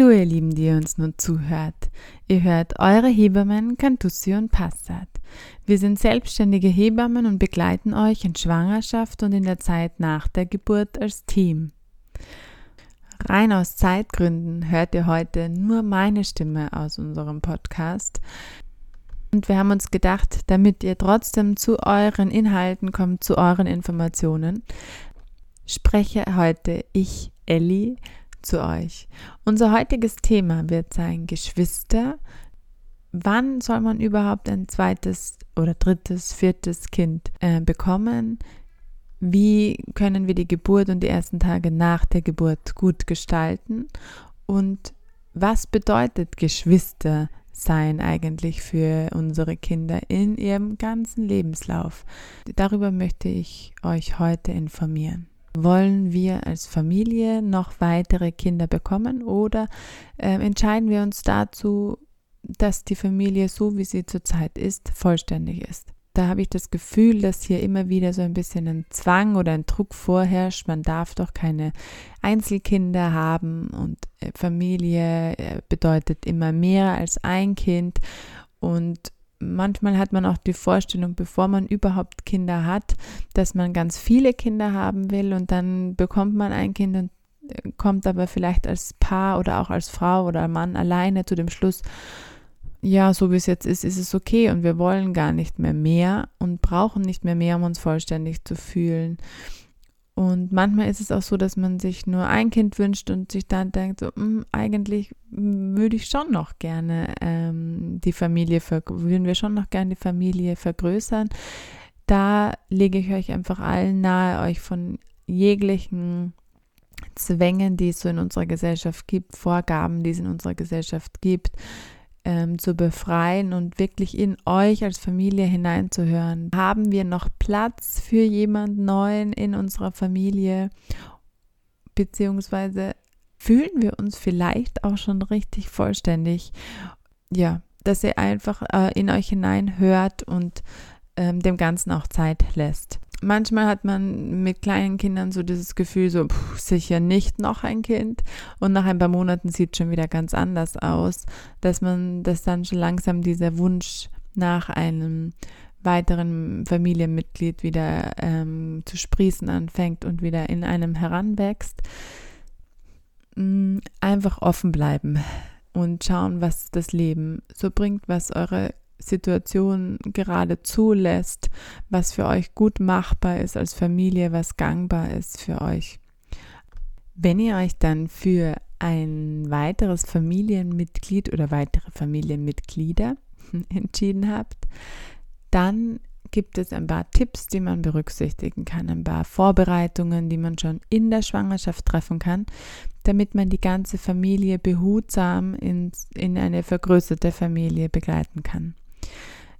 Hallo ihr Lieben, die ihr uns nun zuhört. Ihr hört eure Hebammen Cantussi und Passat. Wir sind selbstständige Hebammen und begleiten euch in Schwangerschaft und in der Zeit nach der Geburt als Team. Rein aus Zeitgründen hört ihr heute nur meine Stimme aus unserem Podcast. Und wir haben uns gedacht, damit ihr trotzdem zu euren Inhalten kommt, zu euren Informationen, spreche heute ich, Ellie, zu euch. Unser heutiges Thema wird sein Geschwister. Wann soll man überhaupt ein zweites oder drittes, viertes Kind äh, bekommen? Wie können wir die Geburt und die ersten Tage nach der Geburt gut gestalten? Und was bedeutet Geschwister sein eigentlich für unsere Kinder in ihrem ganzen Lebenslauf? Darüber möchte ich euch heute informieren. Wollen wir als Familie noch weitere Kinder bekommen oder äh, entscheiden wir uns dazu, dass die Familie so wie sie zurzeit ist, vollständig ist? Da habe ich das Gefühl, dass hier immer wieder so ein bisschen ein Zwang oder ein Druck vorherrscht. Man darf doch keine Einzelkinder haben und äh, Familie äh, bedeutet immer mehr als ein Kind und manchmal hat man auch die Vorstellung, bevor man überhaupt Kinder hat, dass man ganz viele Kinder haben will und dann bekommt man ein Kind und äh, kommt aber vielleicht als Paar oder auch als Frau oder Mann alleine zu dem Schluss, ja, so wie es jetzt ist, ist es okay und wir wollen gar nicht mehr mehr und brauchen nicht mehr mehr, um uns vollständig zu fühlen. Und manchmal ist es auch so, dass man sich nur ein Kind wünscht und sich dann denkt, so, hm, eigentlich würde ich schon noch gerne ähm, die Familie, würden wir schon noch gerne die Familie vergrößern. Da lege ich euch einfach allen nahe, euch von jeglichen Zwängen, die es so in unserer Gesellschaft gibt, Vorgaben, die es in unserer Gesellschaft gibt, ähm, zu befreien und wirklich in euch als Familie hineinzuhören. Haben wir noch Platz für jemand Neuen in unserer Familie? Beziehungsweise fühlen wir uns vielleicht auch schon richtig vollständig? Ja, dass ihr einfach äh, in euch hineinhört und ähm, dem Ganzen auch Zeit lässt manchmal hat man mit kleinen Kindern so dieses Gefühl, so pff, sicher nicht noch ein Kind. Und nach ein paar Monaten sieht es schon wieder ganz anders aus, dass man, dass dann schon langsam dieser Wunsch nach einem weiteren Familienmitglied wieder ähm, zu sprießen anfängt und wieder in einem heranwächst. Mm, einfach offen bleiben und schauen, was das Leben so bringt, was eure Situation gerade zulässt, was für euch gut machbar ist als Familie, was gangbar ist für euch. Wenn ihr euch dann für ein weiteres Familienmitglied oder weitere Familienmitglieder entschieden habt, dann gibt es ein paar Tipps, die man berücksichtigen kann, ein paar Vorbereitungen, die man schon in der Schwangerschaft treffen kann, damit man die ganze Familie behutsam in, in eine vergrößerte Familie begleiten kann.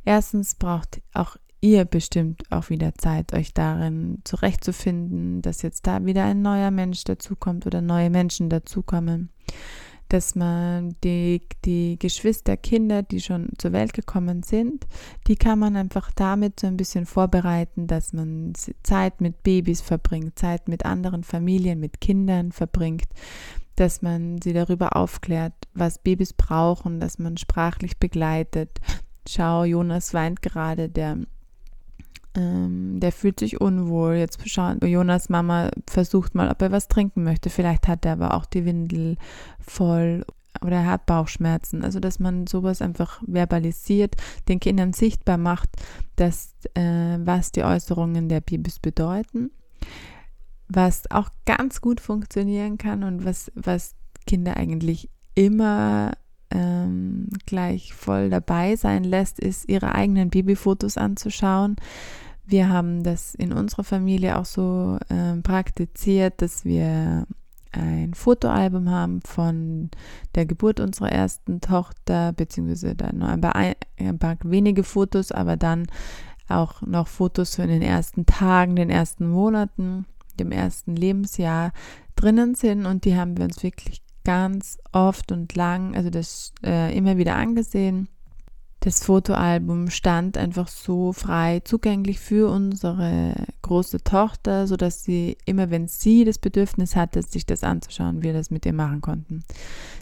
Erstens braucht auch ihr bestimmt auch wieder Zeit, euch darin zurechtzufinden, dass jetzt da wieder ein neuer Mensch dazukommt oder neue Menschen dazukommen, dass man die, die Geschwisterkinder, die schon zur Welt gekommen sind, die kann man einfach damit so ein bisschen vorbereiten, dass man Zeit mit Babys verbringt, Zeit mit anderen Familien, mit Kindern verbringt, dass man sie darüber aufklärt, was Babys brauchen, dass man sprachlich begleitet, schau, Jonas weint gerade, der, ähm, der fühlt sich unwohl. Jetzt schaut Jonas Mama versucht mal, ob er was trinken möchte. Vielleicht hat er aber auch die Windel voll oder er hat Bauchschmerzen. Also, dass man sowas einfach verbalisiert, den Kindern sichtbar macht, dass, äh, was die Äußerungen der Babys bedeuten. Was auch ganz gut funktionieren kann und was, was Kinder eigentlich immer ähm, gleich voll dabei sein lässt, ist, ihre eigenen Babyfotos anzuschauen. Wir haben das in unserer Familie auch so ähm, praktiziert, dass wir ein Fotoalbum haben von der Geburt unserer ersten Tochter, beziehungsweise dann nur ein paar, ein paar wenige Fotos, aber dann auch noch Fotos von den ersten Tagen, den ersten Monaten, dem ersten Lebensjahr drinnen sind und die haben wir uns wirklich ganz oft und lang, also das äh, immer wieder angesehen. Das Fotoalbum stand einfach so frei zugänglich für unsere große Tochter, sodass sie immer, wenn sie das Bedürfnis hatte, sich das anzuschauen, wir das mit ihr machen konnten.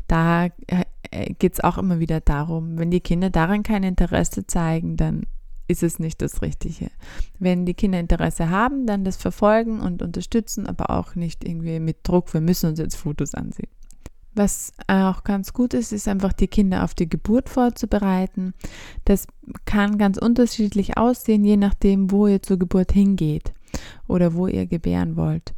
Da äh, geht es auch immer wieder darum, wenn die Kinder daran kein Interesse zeigen, dann ist es nicht das Richtige. Wenn die Kinder Interesse haben, dann das verfolgen und unterstützen, aber auch nicht irgendwie mit Druck, wir müssen uns jetzt Fotos ansehen. Was auch ganz gut ist, ist einfach die Kinder auf die Geburt vorzubereiten. Das kann ganz unterschiedlich aussehen, je nachdem, wo ihr zur Geburt hingeht oder wo ihr gebären wollt.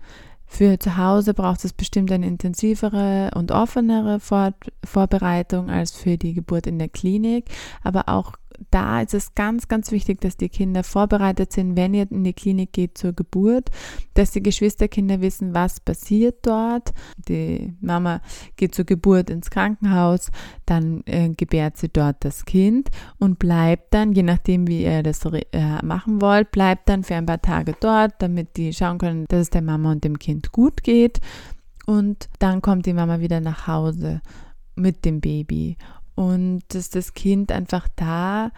Für zu Hause braucht es bestimmt eine intensivere und offenere Vor Vorbereitung als für die Geburt in der Klinik, aber auch da ist es ganz, ganz wichtig, dass die Kinder vorbereitet sind, wenn ihr in die Klinik geht zur Geburt, dass die Geschwisterkinder wissen, was passiert dort. Die Mama geht zur Geburt ins Krankenhaus, dann äh, gebärt sie dort das Kind und bleibt dann, je nachdem, wie ihr das äh, machen wollt, bleibt dann für ein paar Tage dort, damit die schauen können, dass es der Mama und dem Kind gut geht. Und dann kommt die Mama wieder nach Hause mit dem Baby und dass das Kind einfach da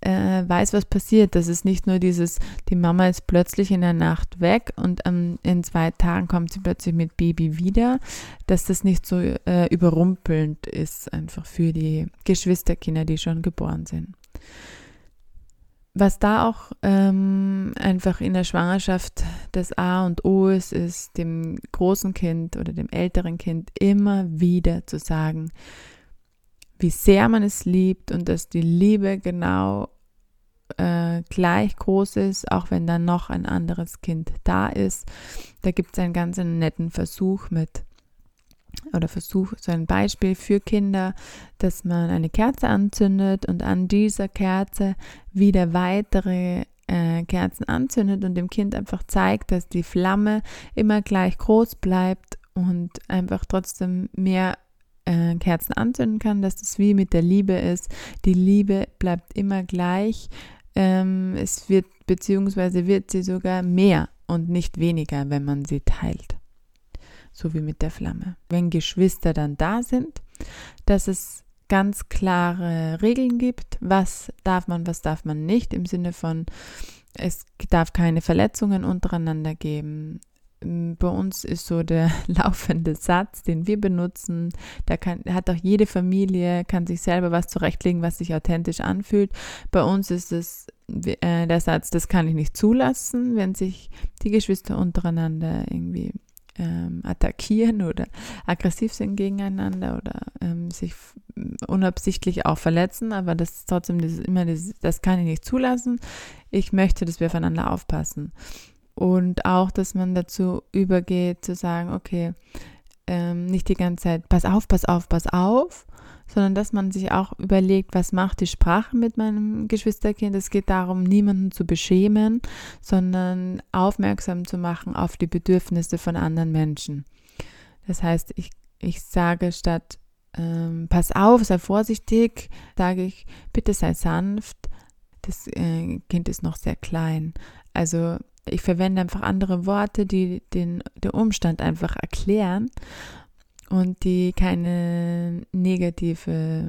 äh, weiß, was passiert. Das ist nicht nur dieses, die Mama ist plötzlich in der Nacht weg und ähm, in zwei Tagen kommt sie plötzlich mit Baby wieder, dass das nicht so äh, überrumpelnd ist, einfach für die Geschwisterkinder, die schon geboren sind. Was da auch ähm, einfach in der Schwangerschaft das A und O ist, ist dem großen Kind oder dem älteren Kind immer wieder zu sagen, wie sehr man es liebt und dass die Liebe genau äh, gleich groß ist, auch wenn dann noch ein anderes Kind da ist. Da gibt es einen ganz netten Versuch mit oder Versuch, so ein Beispiel für Kinder, dass man eine Kerze anzündet und an dieser Kerze wieder weitere äh, Kerzen anzündet und dem Kind einfach zeigt, dass die Flamme immer gleich groß bleibt und einfach trotzdem mehr äh, Kerzen anzünden kann, dass das wie mit der Liebe ist. Die Liebe bleibt immer gleich. Ähm, es wird, beziehungsweise wird sie sogar mehr und nicht weniger, wenn man sie teilt. So wie mit der Flamme. Wenn Geschwister dann da sind, dass es ganz klare Regeln gibt, was darf man, was darf man nicht, im Sinne von, es darf keine Verletzungen untereinander geben, bei uns ist so der laufende Satz, den wir benutzen. Da kann, hat auch jede Familie, kann sich selber was zurechtlegen, was sich authentisch anfühlt. Bei uns ist es äh, der Satz, das kann ich nicht zulassen, wenn sich die Geschwister untereinander irgendwie ähm, attackieren oder aggressiv sind gegeneinander oder ähm, sich unabsichtlich auch verletzen, aber das ist trotzdem das, immer das, das kann ich nicht zulassen. Ich möchte, dass wir aufeinander aufpassen. Und auch, dass man dazu übergeht zu sagen, okay, ähm, nicht die ganze Zeit, pass auf, pass auf, pass auf, sondern dass man sich auch überlegt, was macht die Sprache mit meinem Geschwisterkind. Es geht darum, niemanden zu beschämen, sondern aufmerksam zu machen auf die Bedürfnisse von anderen Menschen. Das heißt, ich, ich sage statt, ähm, pass auf, sei vorsichtig, sage ich, bitte sei sanft. Das äh, Kind ist noch sehr klein. Also ich verwende einfach andere Worte, die den, den Umstand einfach erklären und die keine negative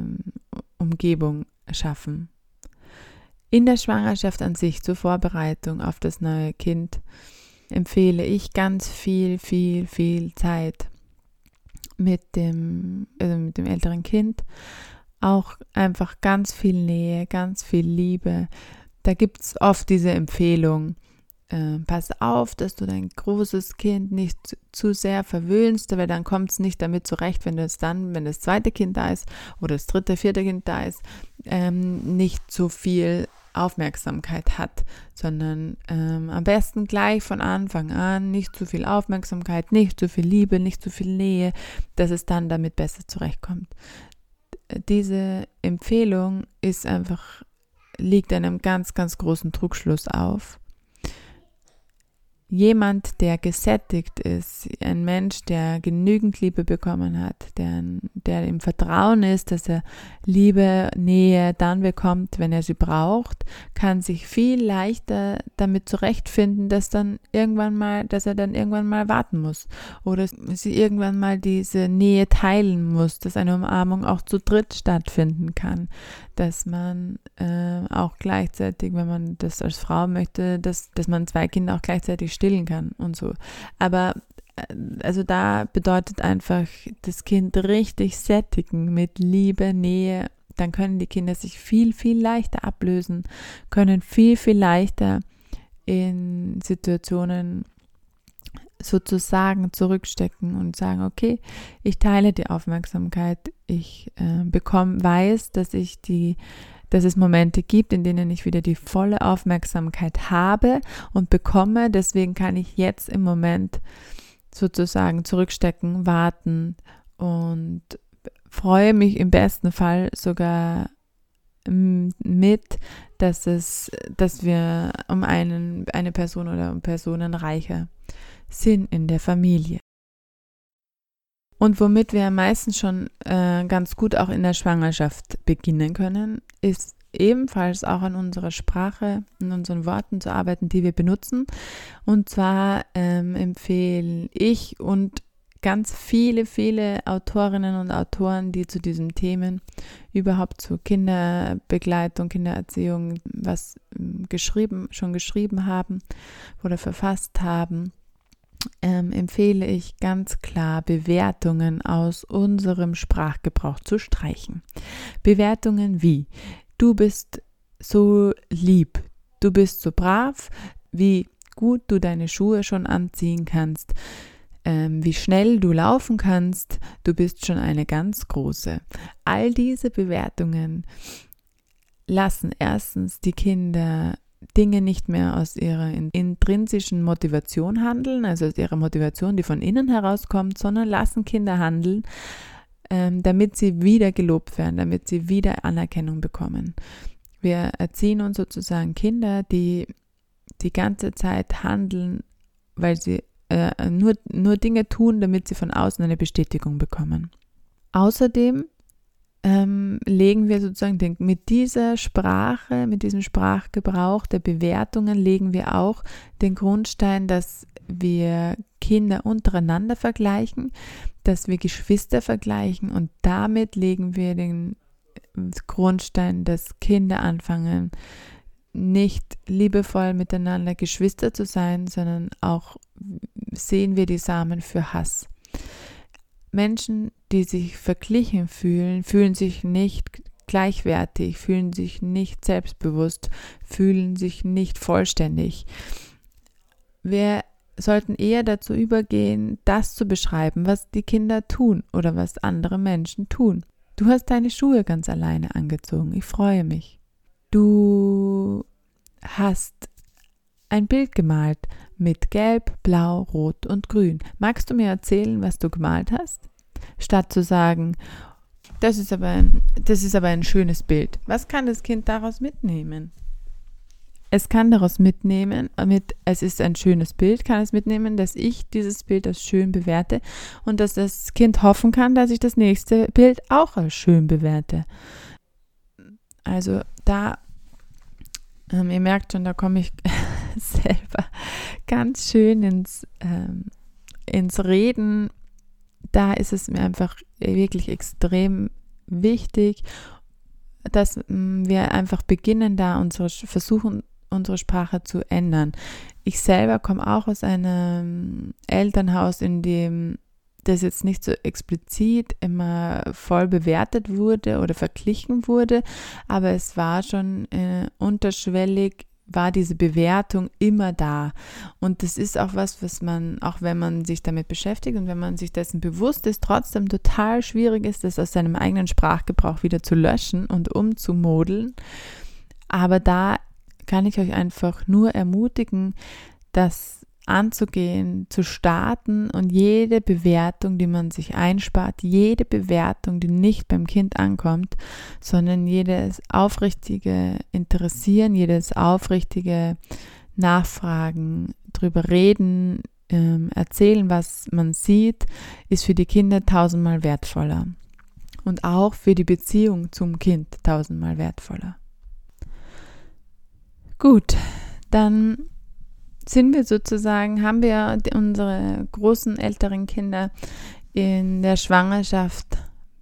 Umgebung schaffen. In der Schwangerschaft an sich zur Vorbereitung auf das neue Kind empfehle ich ganz viel, viel, viel Zeit mit dem, also mit dem älteren Kind. Auch einfach ganz viel Nähe, ganz viel Liebe. Da gibt es oft diese Empfehlung, äh, pass auf, dass du dein großes Kind nicht zu, sehr verwöhnst, weil dann kommt es nicht damit zurecht, wenn es dann, wenn das zweite Kind da ist oder das dritte, vierte Kind da ist, ähm, nicht so viel Aufmerksamkeit hat, sondern ähm, am besten gleich von Anfang an nicht zu viel Aufmerksamkeit, nicht zu viel Liebe, nicht zu viel Nähe, dass es dann damit besser zurechtkommt. Diese Empfehlung ist einfach, liegt einem ganz, ganz großen Trugschluss auf jemand, der gesättigt ist, ein Mensch, der genügend Liebe bekommen hat, der, der im Vertrauen ist, dass er Liebe, Nähe dann bekommt, wenn er sie braucht, kann sich viel leichter damit zurechtfinden, dass dann irgendwann mal, dass er dann irgendwann mal warten muss. Oder sie irgendwann mal diese Nähe teilen muss, dass eine Umarmung auch zu dritt stattfinden kann, dass man äh, auch gleichzeitig, wenn man das als Frau möchte, dass, dass man zwei Kinder auch gleichzeitig stillen kann und so. Aber äh, also da bedeutet einfach das Kind richtig sättigen mit Liebe, Nähe. Dann können die Kinder sich viel, viel leichter ablösen, können viel, viel leichter in Situationen sozusagen zurückstecken und sagen, okay, ich teile die Aufmerksamkeit, ich äh, bekomme, weiß, dass ich die, dass es Momente gibt, in denen ich wieder die volle Aufmerksamkeit habe und bekomme. Deswegen kann ich jetzt im Moment sozusagen zurückstecken, warten und freue mich im besten Fall sogar mit, dass es, dass wir um einen, eine Person oder um Personen reicher sind in der Familie. Und womit wir meistens schon äh, ganz gut auch in der Schwangerschaft beginnen können, ist ebenfalls auch an unserer Sprache, in unseren Worten zu arbeiten, die wir benutzen. Und zwar ähm, empfehle ich und ganz viele, viele Autorinnen und Autoren, die zu diesen Themen überhaupt zu Kinderbegleitung, Kindererziehung was ähm, geschrieben, schon geschrieben haben oder verfasst haben, ähm, empfehle ich ganz klar, Bewertungen aus unserem Sprachgebrauch zu streichen. Bewertungen wie, du bist so lieb, du bist so brav, wie gut du deine Schuhe schon anziehen kannst, ähm, wie schnell du laufen kannst, du bist schon eine ganz große. All diese Bewertungen lassen erstens die Kinder Dinge nicht mehr aus ihrer intrinsischen Motivation handeln, also aus ihrer Motivation, die von innen herauskommt, sondern lassen Kinder handeln, ähm, damit sie wieder gelobt werden, damit sie wieder Anerkennung bekommen. Wir erziehen uns sozusagen Kinder, die die ganze Zeit handeln, weil sie äh, nur, nur Dinge tun, damit sie von außen eine Bestätigung bekommen. Außerdem ähm, legen wir sozusagen den, mit dieser Sprache, mit diesem Sprachgebrauch der Bewertungen legen wir auch den Grundstein, dass wir Kinder untereinander vergleichen, dass wir Geschwister vergleichen und damit legen wir den Grundstein, dass Kinder anfangen, nicht liebevoll miteinander Geschwister zu sein, sondern auch sehen wir die Samen für Hass. Menschen, die sich verglichen fühlen, fühlen sich nicht gleichwertig, fühlen sich nicht selbstbewusst, fühlen sich nicht vollständig. Wir sollten eher dazu übergehen, das zu beschreiben, was die Kinder tun oder was andere Menschen tun. Du hast deine Schuhe ganz alleine angezogen. Ich freue mich. Du hast ein Bild gemalt mit Gelb, Blau, Rot und Grün. Magst du mir erzählen, was du gemalt hast? Statt zu sagen, das ist aber ein, das ist aber ein schönes Bild. Was kann das Kind daraus mitnehmen? Es kann daraus mitnehmen, mit, es ist ein schönes Bild, kann es mitnehmen, dass ich dieses Bild als schön bewerte und dass das Kind hoffen kann, dass ich das nächste Bild auch als schön bewerte. Also da, ähm, ihr merkt schon, da komme ich selber ganz schön ins, ähm, ins Reden. Da ist es mir einfach wirklich extrem wichtig, dass mm, wir einfach beginnen, da unsere versuchen, unsere Sprache zu ändern. Ich selber komme auch aus einem Elternhaus, in dem das jetzt nicht so explizit immer voll bewertet wurde oder verglichen wurde, aber es war schon äh, unterschwellig war diese Bewertung immer da. Und das ist auch was, was man, auch wenn man sich damit beschäftigt und wenn man sich dessen bewusst ist, trotzdem total schwierig ist, das aus seinem eigenen Sprachgebrauch wieder zu löschen und umzumodeln. Aber da kann ich euch einfach nur ermutigen, dass anzugehen, zu starten und jede Bewertung, die man sich einspart, jede Bewertung, die nicht beim Kind ankommt, sondern jedes aufrichtige Interessieren, jedes aufrichtige Nachfragen, drüber reden, ähm, erzählen, was man sieht, ist für die Kinder tausendmal wertvoller. Und auch für die Beziehung zum Kind tausendmal wertvoller. Gut, dann sind wir sozusagen, haben wir unsere großen älteren Kinder in der Schwangerschaft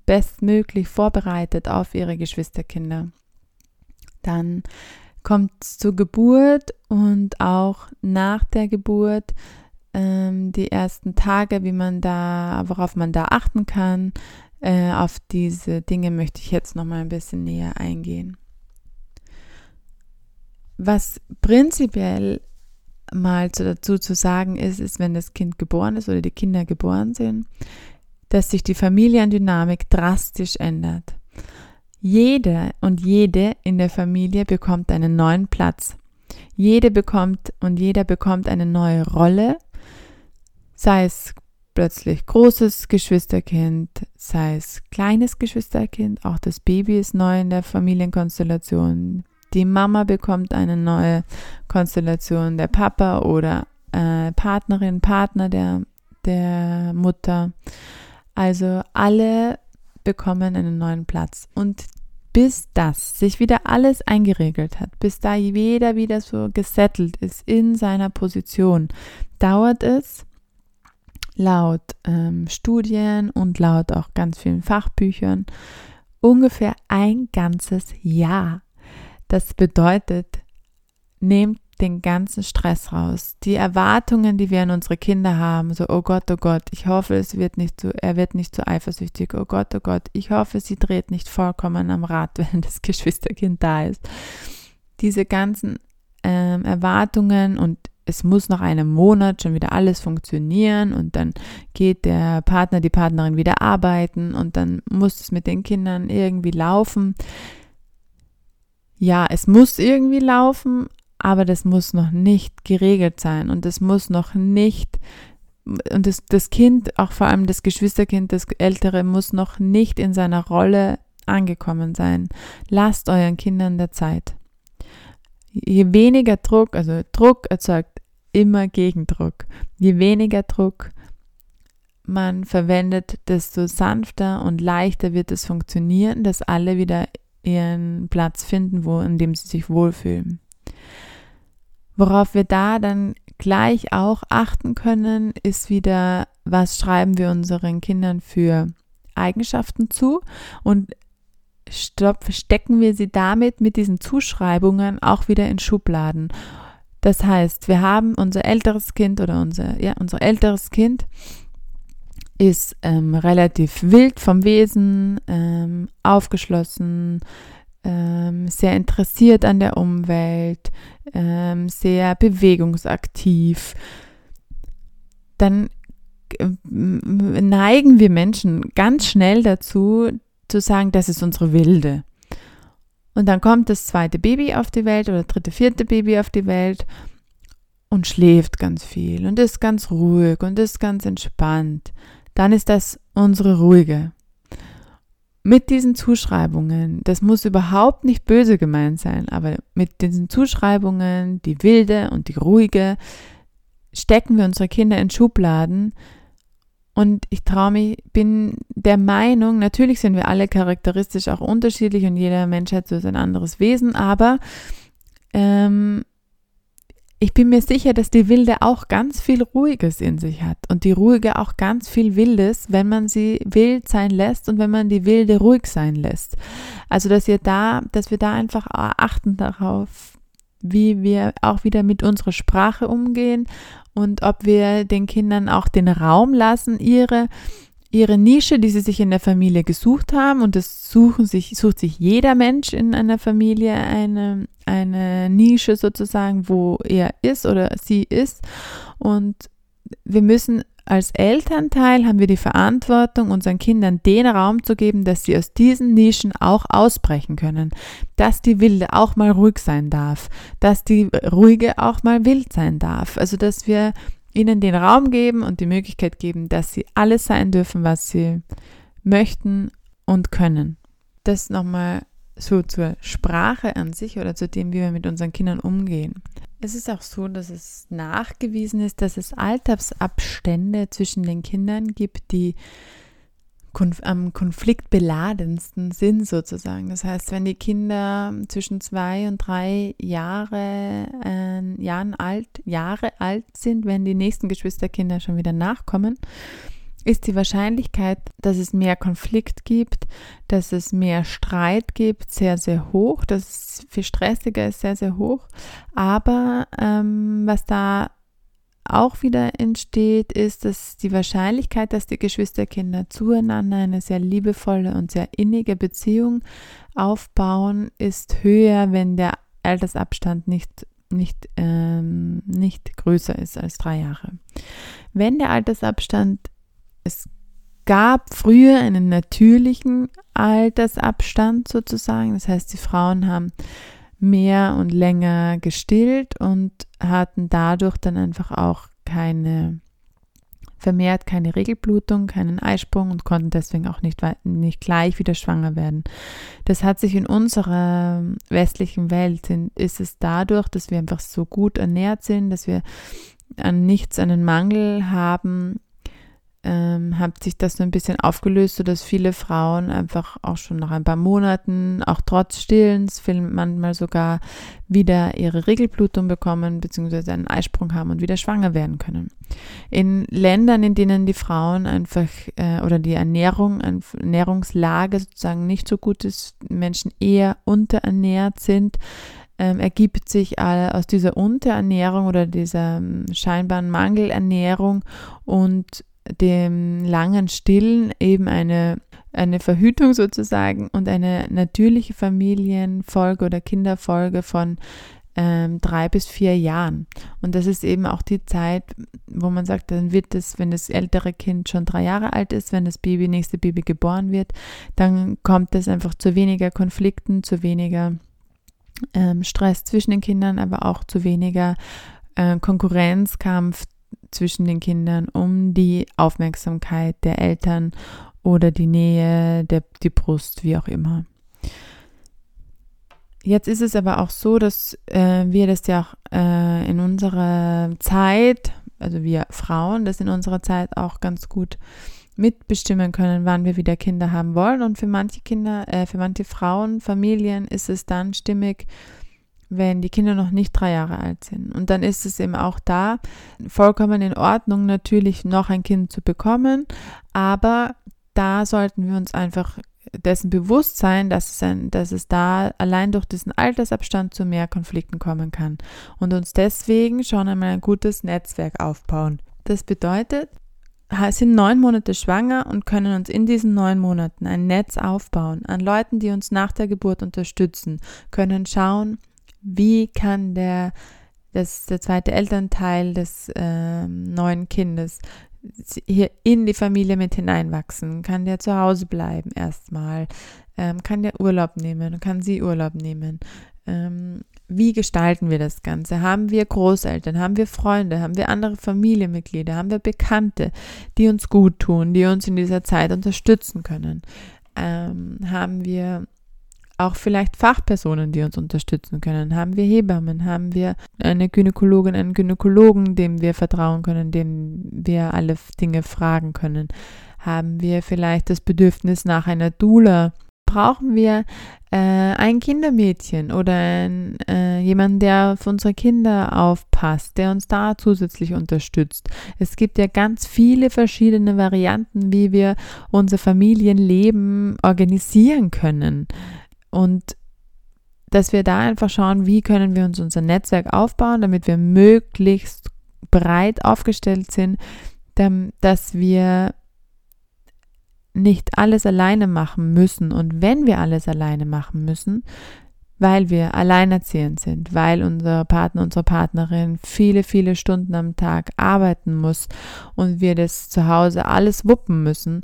bestmöglich vorbereitet auf ihre Geschwisterkinder. Dann kommt es zur Geburt und auch nach der Geburt ähm, die ersten Tage, wie man da, worauf man da achten kann. Äh, auf diese Dinge möchte ich jetzt noch mal ein bisschen näher eingehen. Was prinzipiell mal dazu zu sagen ist, ist, wenn das Kind geboren ist oder die Kinder geboren sind, dass sich die Familiendynamik drastisch ändert. Jeder und jede in der Familie bekommt einen neuen Platz. Jede bekommt und jeder bekommt eine neue Rolle, sei es plötzlich großes Geschwisterkind, sei es kleines Geschwisterkind, auch das Baby ist neu in der Familienkonstellation. Die Mama bekommt eine neue Konstellation, der Papa oder äh, Partnerin, Partner der, der Mutter. Also alle bekommen einen neuen Platz. Und bis das sich wieder alles eingeregelt hat, bis da jeder wieder so gesettelt ist in seiner Position, dauert es laut ähm, Studien und laut auch ganz vielen Fachbüchern ungefähr ein ganzes Jahr. Das bedeutet, nehmt den ganzen Stress raus. Die Erwartungen, die wir an unsere Kinder haben, so, oh Gott, oh Gott, ich hoffe, es wird nicht zu, er wird nicht zu eifersüchtig, oh Gott, oh Gott, ich hoffe, sie dreht nicht vollkommen am Rad, wenn das Geschwisterkind da ist. Diese ganzen ähm, Erwartungen und es muss nach einem Monat schon wieder alles funktionieren und dann geht der Partner, die Partnerin wieder arbeiten und dann muss es mit den Kindern irgendwie laufen. Ja, es muss irgendwie laufen, aber das muss noch nicht geregelt sein und es muss noch nicht und das, das Kind, auch vor allem das Geschwisterkind, das Ältere, muss noch nicht in seiner Rolle angekommen sein. Lasst euren Kindern der Zeit. Je weniger Druck, also Druck erzeugt immer Gegendruck. Je weniger Druck man verwendet, desto sanfter und leichter wird es funktionieren, dass alle wieder ihren Platz finden, wo, in dem sie sich wohlfühlen. Worauf wir da dann gleich auch achten können, ist wieder, was schreiben wir unseren Kindern für Eigenschaften zu und stopp, stecken wir sie damit mit diesen Zuschreibungen auch wieder in Schubladen. Das heißt, wir haben unser älteres Kind oder unser, ja, unser älteres Kind ist ähm, relativ wild vom Wesen, ähm, aufgeschlossen, ähm, sehr interessiert an der Umwelt, ähm, sehr bewegungsaktiv, dann äh, neigen wir Menschen ganz schnell dazu, zu sagen, das ist unsere Wilde. Und dann kommt das zweite Baby auf die Welt oder dritte, vierte Baby auf die Welt und schläft ganz viel und ist ganz ruhig und ist ganz entspannt. Dann ist das unsere ruhige mit diesen Zuschreibungen, das muss überhaupt nicht böse gemeint sein, aber mit diesen Zuschreibungen, die wilde und die ruhige, stecken wir unsere Kinder in Schubladen. Und ich traue mich, bin der Meinung, natürlich sind wir alle charakteristisch auch unterschiedlich und jeder Mensch hat so sein anderes Wesen, aber ähm, ich bin mir sicher, dass die Wilde auch ganz viel Ruhiges in sich hat und die Ruhige auch ganz viel Wildes, wenn man sie wild sein lässt und wenn man die Wilde ruhig sein lässt. Also, dass wir da, dass wir da einfach achten darauf, wie wir auch wieder mit unserer Sprache umgehen und ob wir den Kindern auch den Raum lassen, ihre ihre Nische, die sie sich in der Familie gesucht haben, und das suchen sich, sucht sich jeder Mensch in einer Familie eine, eine Nische sozusagen, wo er ist oder sie ist. Und wir müssen als Elternteil haben wir die Verantwortung, unseren Kindern den Raum zu geben, dass sie aus diesen Nischen auch ausbrechen können, dass die Wilde auch mal ruhig sein darf, dass die Ruhige auch mal wild sein darf. Also, dass wir ihnen den Raum geben und die Möglichkeit geben, dass sie alles sein dürfen, was sie möchten und können. Das nochmal so zur Sprache an sich oder zu dem, wie wir mit unseren Kindern umgehen. Es ist auch so, dass es nachgewiesen ist, dass es Altersabstände zwischen den Kindern gibt, die konf am konfliktbeladensten sind sozusagen. Das heißt, wenn die Kinder zwischen zwei und drei Jahre, äh, Jahren alt, Jahre alt sind, wenn die nächsten Geschwisterkinder schon wieder nachkommen, ist die Wahrscheinlichkeit, dass es mehr Konflikt gibt, dass es mehr Streit gibt, sehr, sehr hoch. Dass es viel stressiger ist, sehr, sehr hoch. Aber ähm, was da auch wieder entsteht, ist, dass die Wahrscheinlichkeit, dass die Geschwisterkinder zueinander eine sehr liebevolle und sehr innige Beziehung aufbauen, ist höher, wenn der Altersabstand nicht, nicht, ähm, nicht größer ist als drei Jahre. Wenn der Altersabstand, es gab früher einen natürlichen Altersabstand sozusagen, das heißt, die Frauen haben mehr und länger gestillt und hatten dadurch dann einfach auch keine vermehrt keine Regelblutung, keinen Eisprung und konnten deswegen auch nicht, nicht gleich wieder schwanger werden. Das hat sich in unserer westlichen Welt, ist es dadurch, dass wir einfach so gut ernährt sind, dass wir an nichts einen Mangel haben, ähm, hat sich das so ein bisschen aufgelöst, sodass viele Frauen einfach auch schon nach ein paar Monaten, auch trotz Stillens, manchmal sogar wieder ihre Regelblutung bekommen, beziehungsweise einen Eisprung haben und wieder schwanger werden können. In Ländern, in denen die Frauen einfach äh, oder die Ernährung, Ernährungslage sozusagen nicht so gut ist, Menschen eher unterernährt sind, ähm, ergibt sich aus dieser Unterernährung oder dieser ähm, scheinbaren Mangelernährung und dem langen Stillen eben eine, eine Verhütung sozusagen und eine natürliche Familienfolge oder Kinderfolge von ähm, drei bis vier Jahren. Und das ist eben auch die Zeit, wo man sagt, dann wird es, wenn das ältere Kind schon drei Jahre alt ist, wenn das Baby, nächste Baby geboren wird, dann kommt es einfach zu weniger Konflikten, zu weniger ähm, Stress zwischen den Kindern, aber auch zu weniger äh, Konkurrenzkampf zwischen den Kindern um die Aufmerksamkeit der Eltern oder die Nähe, der, die Brust, wie auch immer. Jetzt ist es aber auch so, dass äh, wir das ja auch äh, in unserer Zeit, also wir Frauen, das in unserer Zeit auch ganz gut mitbestimmen können, wann wir wieder Kinder haben wollen. Und für manche Kinder, äh, für manche Frauen, Familien ist es dann stimmig, wenn die Kinder noch nicht drei Jahre alt sind. Und dann ist es eben auch da vollkommen in Ordnung, natürlich noch ein Kind zu bekommen, aber da sollten wir uns einfach dessen bewusst sein, dass es, ein, dass es da allein durch diesen Altersabstand zu mehr Konflikten kommen kann und uns deswegen schon einmal ein gutes Netzwerk aufbauen. Das bedeutet, sind neun Monate schwanger und können uns in diesen neun Monaten ein Netz aufbauen an Leuten, die uns nach der Geburt unterstützen, können schauen, wie kann der, das, der zweite Elternteil des äh, neuen Kindes hier in die Familie mit hineinwachsen? Kann der zu Hause bleiben erstmal? Ähm, kann der Urlaub nehmen? Kann sie Urlaub nehmen? Ähm, wie gestalten wir das Ganze? Haben wir Großeltern? Haben wir Freunde? Haben wir andere Familienmitglieder? Haben wir Bekannte, die uns gut tun, die uns in dieser Zeit unterstützen können? Ähm, haben wir auch vielleicht Fachpersonen, die uns unterstützen können. Haben wir Hebammen, haben wir eine Gynäkologin, einen Gynäkologen, dem wir vertrauen können, dem wir alle Dinge fragen können. Haben wir vielleicht das Bedürfnis nach einer Dula? Brauchen wir äh, ein Kindermädchen oder ein, äh, jemanden, der auf unsere Kinder aufpasst, der uns da zusätzlich unterstützt? Es gibt ja ganz viele verschiedene Varianten, wie wir unser Familienleben organisieren können. Und dass wir da einfach schauen, wie können wir uns unser Netzwerk aufbauen, damit wir möglichst breit aufgestellt sind, dass wir nicht alles alleine machen müssen. Und wenn wir alles alleine machen müssen, weil wir alleinerziehend sind, weil unser Partner, unsere Partnerin viele, viele Stunden am Tag arbeiten muss und wir das zu Hause alles wuppen müssen,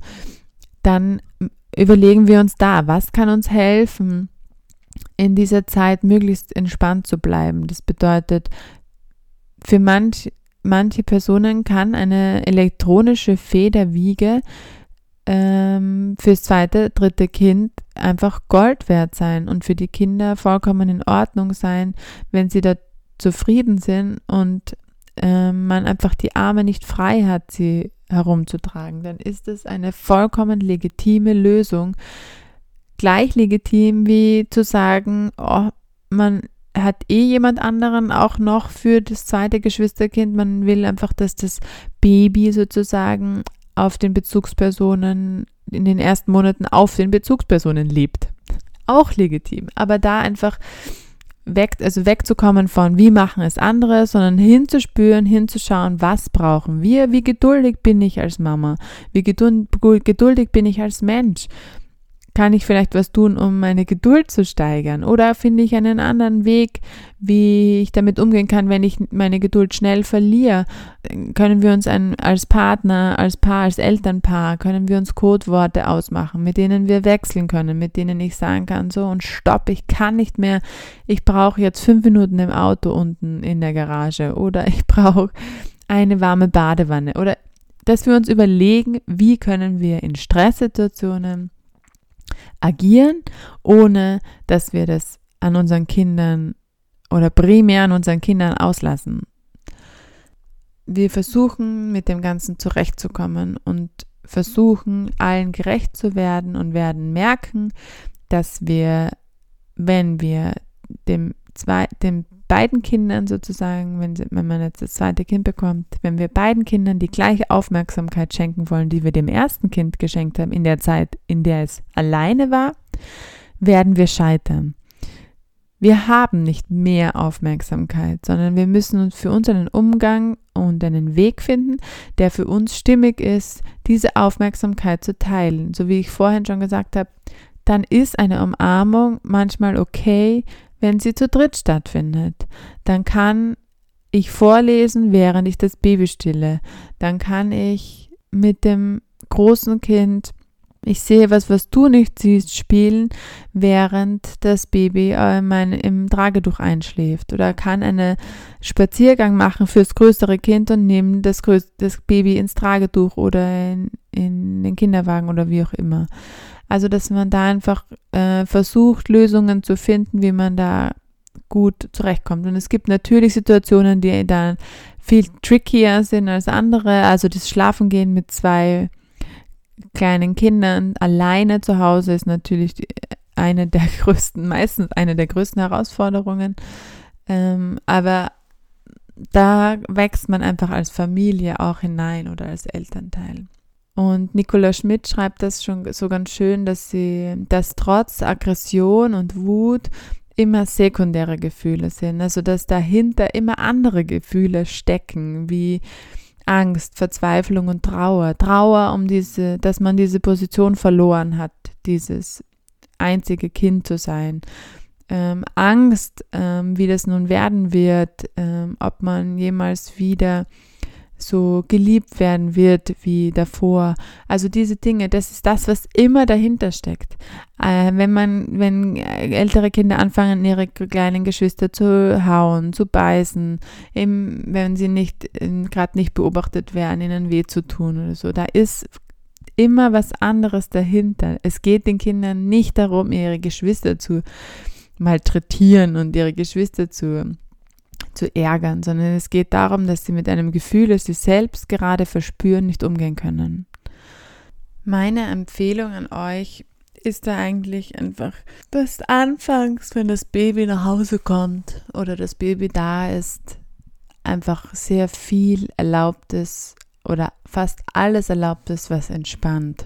dann überlegen wir uns da, was kann uns helfen, in dieser Zeit möglichst entspannt zu bleiben. Das bedeutet, für manch, manche Personen kann eine elektronische Federwiege ähm, fürs zweite, dritte Kind einfach Gold wert sein und für die Kinder vollkommen in Ordnung sein, wenn sie da zufrieden sind und äh, man einfach die Arme nicht frei hat, sie herumzutragen, dann ist es eine vollkommen legitime Lösung. Gleich legitim wie zu sagen, oh, man hat eh jemand anderen auch noch für das zweite Geschwisterkind. Man will einfach, dass das Baby sozusagen auf den Bezugspersonen in den ersten Monaten auf den Bezugspersonen lebt. Auch legitim. Aber da einfach weg, also wegzukommen von, wie machen es andere, sondern hinzuspüren, hinzuschauen, was brauchen wir, wie geduldig bin ich als Mama, wie geduldig bin ich als Mensch, kann ich vielleicht was tun, um meine Geduld zu steigern? Oder finde ich einen anderen Weg, wie ich damit umgehen kann, wenn ich meine Geduld schnell verliere? Können wir uns ein, als Partner, als Paar, als Elternpaar, können wir uns Codeworte ausmachen, mit denen wir wechseln können, mit denen ich sagen kann, so und stopp, ich kann nicht mehr, ich brauche jetzt fünf Minuten im Auto unten in der Garage oder ich brauche eine warme Badewanne oder dass wir uns überlegen, wie können wir in Stresssituationen agieren, ohne dass wir das an unseren Kindern oder primär an unseren Kindern auslassen. Wir versuchen mit dem Ganzen zurechtzukommen und versuchen allen gerecht zu werden und werden merken, dass wir, wenn wir dem, zwei, dem beiden Kindern sozusagen, wenn, wenn man jetzt das zweite Kind bekommt, wenn wir beiden Kindern die gleiche Aufmerksamkeit schenken wollen, die wir dem ersten Kind geschenkt haben, in der Zeit, in der es alleine war, werden wir scheitern. Wir haben nicht mehr Aufmerksamkeit, sondern wir müssen uns für uns einen Umgang und einen Weg finden, der für uns stimmig ist, diese Aufmerksamkeit zu teilen. So wie ich vorhin schon gesagt habe, dann ist eine Umarmung manchmal okay, wenn sie zu dritt stattfindet, dann kann ich vorlesen, während ich das Baby stille. Dann kann ich mit dem großen Kind, ich sehe was, was du nicht siehst, spielen, während das Baby äh, mein, im Tragetuch einschläft. Oder kann einen Spaziergang machen fürs größere Kind und nehme das, das Baby ins Tragetuch oder in, in den Kinderwagen oder wie auch immer. Also, dass man da einfach äh, versucht, Lösungen zu finden, wie man da gut zurechtkommt. Und es gibt natürlich Situationen, die dann viel trickier sind als andere. Also das Schlafengehen mit zwei kleinen Kindern alleine zu Hause ist natürlich eine der größten, meistens eine der größten Herausforderungen. Ähm, aber da wächst man einfach als Familie auch hinein oder als Elternteil. Und Nicola Schmidt schreibt das schon so ganz schön, dass sie, dass trotz Aggression und Wut immer sekundäre Gefühle sind. Also dass dahinter immer andere Gefühle stecken, wie Angst, Verzweiflung und Trauer. Trauer um diese, dass man diese Position verloren hat, dieses einzige Kind zu sein. Ähm, Angst, ähm, wie das nun werden wird, ähm, ob man jemals wieder so geliebt werden wird wie davor. Also diese Dinge, das ist das, was immer dahinter steckt. Äh, wenn man, wenn ältere Kinder anfangen, ihre kleinen Geschwister zu hauen, zu beißen, eben, wenn sie nicht äh, gerade nicht beobachtet werden, ihnen weh zu tun oder so, da ist immer was anderes dahinter. Es geht den Kindern nicht darum, ihre Geschwister zu malträtieren und ihre Geschwister zu zu ärgern, sondern es geht darum, dass sie mit einem Gefühl, das sie selbst gerade verspüren, nicht umgehen können. Meine Empfehlung an euch ist da eigentlich einfach, dass anfangs, wenn das Baby nach Hause kommt oder das Baby da ist, einfach sehr viel Erlaubtes oder fast alles Erlaubtes, was entspannt.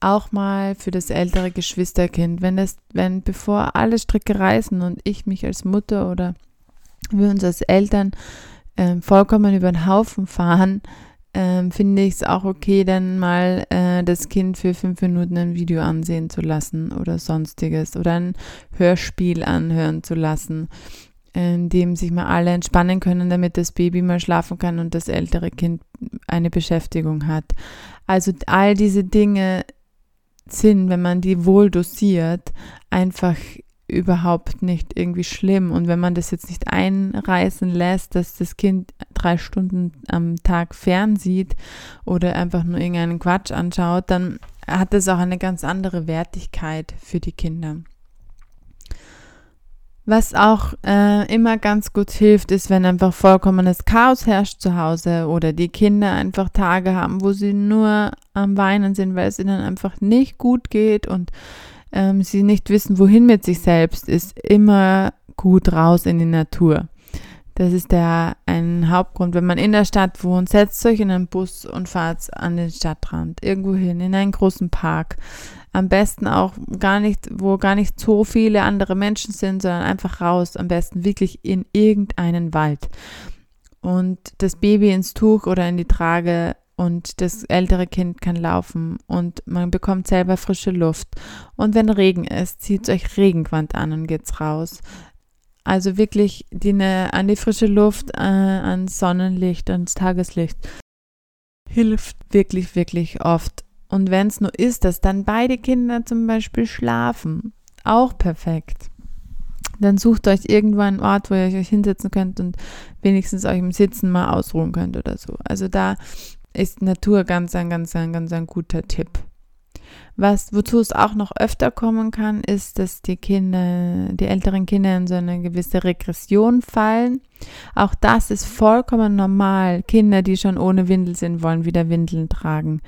Auch mal für das ältere Geschwisterkind, wenn das, wenn bevor alle Stricke reißen und ich mich als Mutter oder wir uns als Eltern äh, vollkommen über den Haufen fahren, äh, finde ich es auch okay, dann mal äh, das Kind für fünf Minuten ein Video ansehen zu lassen oder sonstiges oder ein Hörspiel anhören zu lassen, in dem sich mal alle entspannen können, damit das Baby mal schlafen kann und das ältere Kind eine Beschäftigung hat. Also all diese Dinge sind, wenn man die wohl dosiert, einfach überhaupt nicht irgendwie schlimm. Und wenn man das jetzt nicht einreißen lässt, dass das Kind drei Stunden am Tag fernsieht oder einfach nur irgendeinen Quatsch anschaut, dann hat das auch eine ganz andere Wertigkeit für die Kinder. Was auch äh, immer ganz gut hilft, ist, wenn einfach vollkommenes Chaos herrscht zu Hause oder die Kinder einfach Tage haben, wo sie nur am Weinen sind, weil es ihnen einfach nicht gut geht und ähm, sie nicht wissen, wohin mit sich selbst, ist immer gut raus in die Natur. Das ist der ein Hauptgrund. Wenn man in der Stadt wohnt, setzt euch in einen Bus und fahrt an den Stadtrand, irgendwo hin, in einen großen Park. Am besten auch gar nicht, wo gar nicht so viele andere Menschen sind, sondern einfach raus. Am besten wirklich in irgendeinen Wald. Und das Baby ins Tuch oder in die Trage und das ältere Kind kann laufen und man bekommt selber frische Luft. Und wenn Regen ist, zieht euch Regenquant an und geht's raus. Also wirklich die, ne, an die frische Luft, äh, ans Sonnenlicht, ans Tageslicht hilft wirklich, wirklich oft. Und wenn es nur ist, dass dann beide Kinder zum Beispiel schlafen, auch perfekt. Dann sucht euch irgendwo einen Ort, wo ihr euch hinsetzen könnt und wenigstens euch im Sitzen mal ausruhen könnt oder so. Also da ist Natur ganz ein, ganz ein, ganz ein guter Tipp. Was, wozu es auch noch öfter kommen kann, ist, dass die Kinder, die älteren Kinder in so eine gewisse Regression fallen. Auch das ist vollkommen normal. Kinder, die schon ohne Windel sind, wollen wieder Windeln tragen.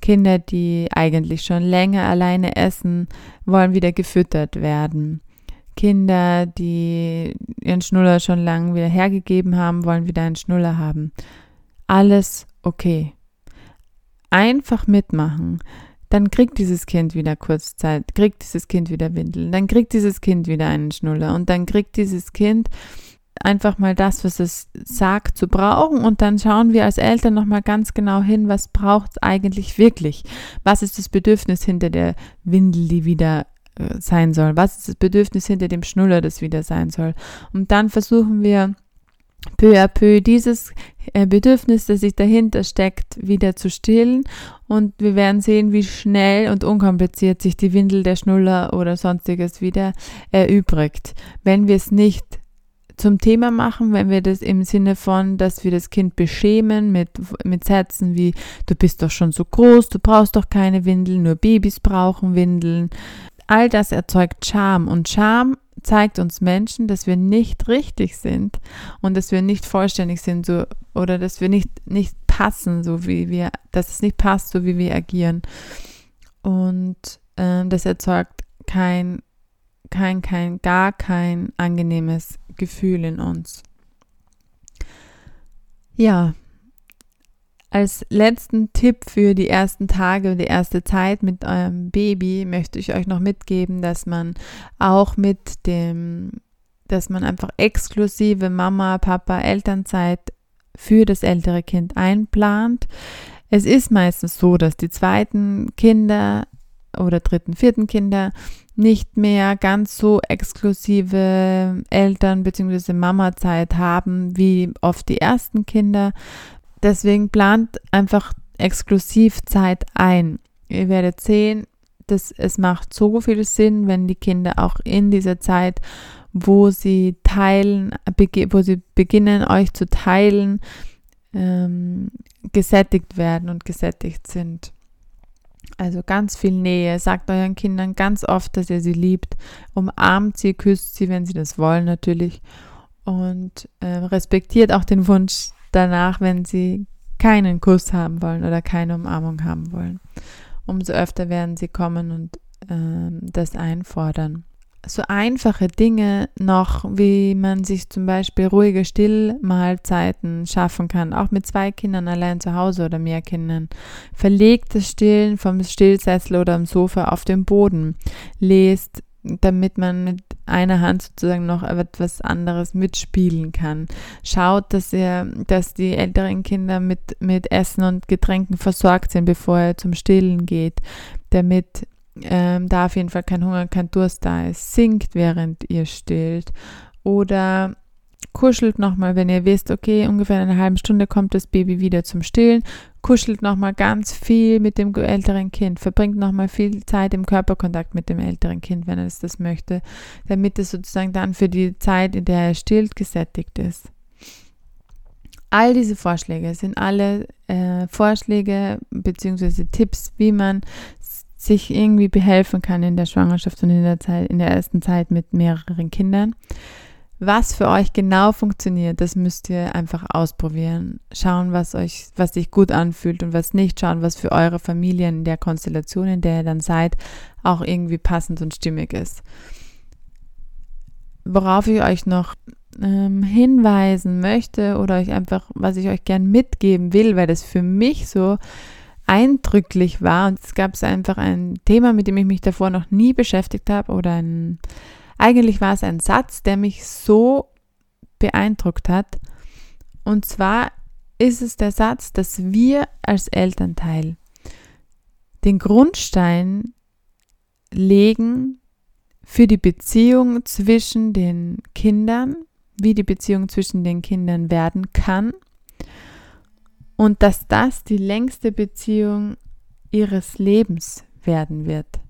Kinder, die eigentlich schon länger alleine essen, wollen wieder gefüttert werden. Kinder, die ihren Schnuller schon lange wieder hergegeben haben, wollen wieder einen Schnuller haben. Alles okay. Einfach mitmachen dann kriegt dieses Kind wieder Kurzzeit, kriegt dieses Kind wieder Windeln, dann kriegt dieses Kind wieder einen Schnuller und dann kriegt dieses Kind einfach mal das, was es sagt, zu brauchen und dann schauen wir als Eltern nochmal ganz genau hin, was braucht es eigentlich wirklich? Was ist das Bedürfnis hinter der Windel, die wieder äh, sein soll? Was ist das Bedürfnis hinter dem Schnuller, das wieder sein soll? Und dann versuchen wir peu à peu dieses äh, Bedürfnis, das sich dahinter steckt, wieder zu stillen. Und wir werden sehen, wie schnell und unkompliziert sich die Windel der Schnuller oder sonstiges wieder erübrigt. Wenn wir es nicht zum Thema machen, wenn wir das im Sinne von, dass wir das Kind beschämen mit, mit Sätzen wie, du bist doch schon so groß, du brauchst doch keine Windeln, nur Babys brauchen Windeln. All das erzeugt Scham und Scham zeigt uns Menschen, dass wir nicht richtig sind und dass wir nicht vollständig sind so, oder dass wir nicht, nicht passen, so wie wir, dass es nicht passt, so wie wir agieren. Und äh, das erzeugt kein, kein, kein, gar kein angenehmes Gefühl in uns. Ja, als letzten Tipp für die ersten Tage und die erste Zeit mit eurem Baby möchte ich euch noch mitgeben, dass man auch mit dem, dass man einfach exklusive Mama, Papa, Elternzeit für das ältere Kind einplant. Es ist meistens so, dass die zweiten Kinder oder dritten, vierten Kinder nicht mehr ganz so exklusive Eltern- bzw. Mama-Zeit haben wie oft die ersten Kinder, Deswegen plant einfach exklusiv Zeit ein. Ihr werdet sehen, dass es macht so viel Sinn, wenn die Kinder auch in dieser Zeit, wo sie teilen, wo sie beginnen, euch zu teilen, ähm, gesättigt werden und gesättigt sind. Also ganz viel Nähe. Sagt euren Kindern ganz oft, dass ihr sie liebt. Umarmt sie, küsst sie, wenn sie das wollen natürlich. Und äh, respektiert auch den Wunsch danach, wenn sie keinen Kuss haben wollen oder keine Umarmung haben wollen. Umso öfter werden sie kommen und ähm, das einfordern. So einfache Dinge noch, wie man sich zum Beispiel ruhige Stillmahlzeiten schaffen kann, auch mit zwei Kindern allein zu Hause oder mehr Kindern. Verlegt das Stillen vom Stillsessel oder am Sofa auf den Boden. Lest damit man mit einer Hand sozusagen noch etwas anderes mitspielen kann. Schaut, dass ihr, dass die älteren Kinder mit, mit Essen und Getränken versorgt sind, bevor er zum Stillen geht, damit ähm, da auf jeden Fall kein Hunger, kein Durst da ist. Singt, während ihr stillt. Oder kuschelt nochmal, wenn ihr wisst, okay, ungefähr in einer halben Stunde kommt das Baby wieder zum Stillen, kuschelt nochmal ganz viel mit dem älteren Kind, verbringt nochmal viel Zeit im Körperkontakt mit dem älteren Kind, wenn es das möchte, damit es sozusagen dann für die Zeit, in der er stillt, gesättigt ist. All diese Vorschläge sind alle äh, Vorschläge bzw. Tipps, wie man sich irgendwie behelfen kann in der Schwangerschaft und in der Zeit, in der ersten Zeit mit mehreren Kindern. Was für euch genau funktioniert, das müsst ihr einfach ausprobieren. Schauen, was euch, was sich gut anfühlt und was nicht. Schauen, was für eure Familie in der Konstellation, in der ihr dann seid, auch irgendwie passend und stimmig ist. Worauf ich euch noch ähm, hinweisen möchte oder euch einfach, was ich euch gern mitgeben will, weil das für mich so eindrücklich war und es gab einfach ein Thema, mit dem ich mich davor noch nie beschäftigt habe oder ein, eigentlich war es ein Satz, der mich so beeindruckt hat. Und zwar ist es der Satz, dass wir als Elternteil den Grundstein legen für die Beziehung zwischen den Kindern, wie die Beziehung zwischen den Kindern werden kann und dass das die längste Beziehung ihres Lebens werden wird.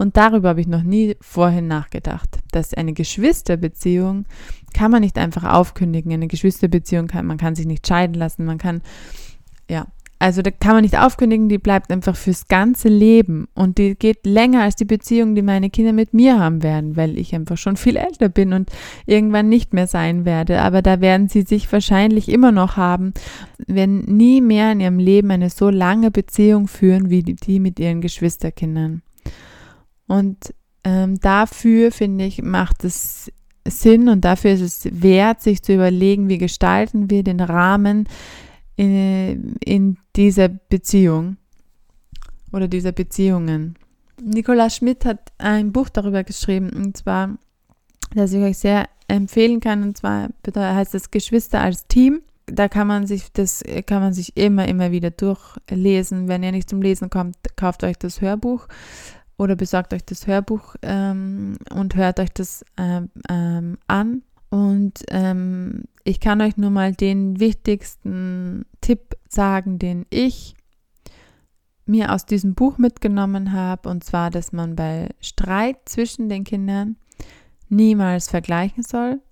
Und darüber habe ich noch nie vorhin nachgedacht, dass eine Geschwisterbeziehung kann man nicht einfach aufkündigen. Eine Geschwisterbeziehung kann man kann sich nicht scheiden lassen, man kann ja, also da kann man nicht aufkündigen, die bleibt einfach fürs ganze Leben und die geht länger als die Beziehung, die meine Kinder mit mir haben werden, weil ich einfach schon viel älter bin und irgendwann nicht mehr sein werde. Aber da werden sie sich wahrscheinlich immer noch haben, wenn nie mehr in ihrem Leben eine so lange Beziehung führen wie die mit ihren Geschwisterkindern. Und ähm, dafür finde ich, macht es Sinn und dafür ist es wert, sich zu überlegen, wie gestalten wir den Rahmen, in, in dieser Beziehung oder dieser Beziehungen. Nicola Schmidt hat ein Buch darüber geschrieben, und zwar, das ich euch sehr empfehlen kann, und zwar heißt es Geschwister als Team. Da kann man sich das kann man sich immer, immer wieder durchlesen. Wenn ihr nicht zum Lesen kommt, kauft euch das Hörbuch oder besorgt euch das Hörbuch ähm, und hört euch das ähm, ähm, an. Und ähm, ich kann euch nur mal den wichtigsten Tipp sagen, den ich mir aus diesem Buch mitgenommen habe, und zwar, dass man bei Streit zwischen den Kindern niemals vergleichen soll,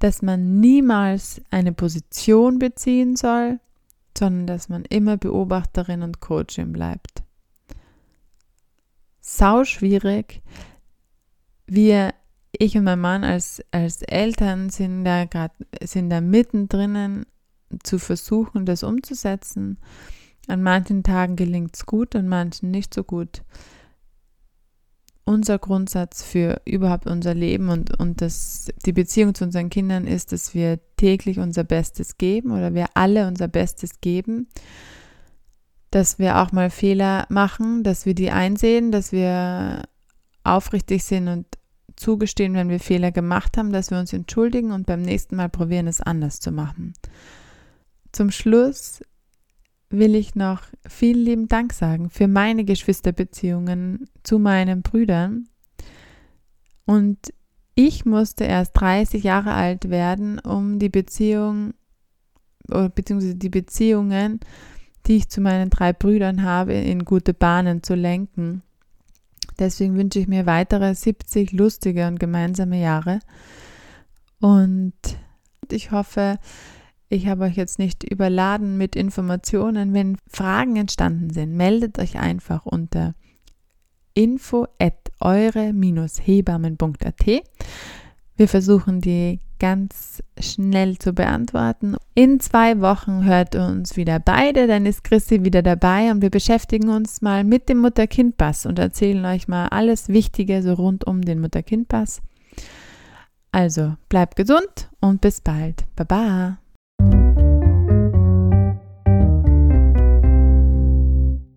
dass man niemals eine Position beziehen soll, sondern dass man immer Beobachterin und Coachin bleibt. Sau schwierig. Wir ich und mein Mann als, als Eltern sind da gerade, sind da mittendrin zu versuchen, das umzusetzen. An manchen Tagen gelingt es gut, an manchen nicht so gut. Unser Grundsatz für überhaupt unser Leben und, und das, die Beziehung zu unseren Kindern ist, dass wir täglich unser Bestes geben oder wir alle unser Bestes geben, dass wir auch mal Fehler machen, dass wir die einsehen, dass wir aufrichtig sind und zugestehen, wenn wir Fehler gemacht haben, dass wir uns entschuldigen und beim nächsten Mal probieren, es anders zu machen. Zum Schluss will ich noch vielen lieben Dank sagen für meine Geschwisterbeziehungen zu meinen Brüdern. Und ich musste erst 30 Jahre alt werden, um die Beziehung beziehungsweise die Beziehungen, die ich zu meinen drei Brüdern habe, in gute Bahnen zu lenken. Deswegen wünsche ich mir weitere 70 lustige und gemeinsame Jahre. Und ich hoffe, ich habe euch jetzt nicht überladen mit Informationen. Wenn Fragen entstanden sind, meldet euch einfach unter info at eure-hebammen.at. Wir versuchen die ganz schnell zu beantworten. In zwei Wochen hört uns wieder beide, dann ist Chrissy wieder dabei und wir beschäftigen uns mal mit dem Mutter-Kind-Pass und erzählen euch mal alles Wichtige so rund um den Mutter-Kind-Pass. Also bleibt gesund und bis bald. Baba.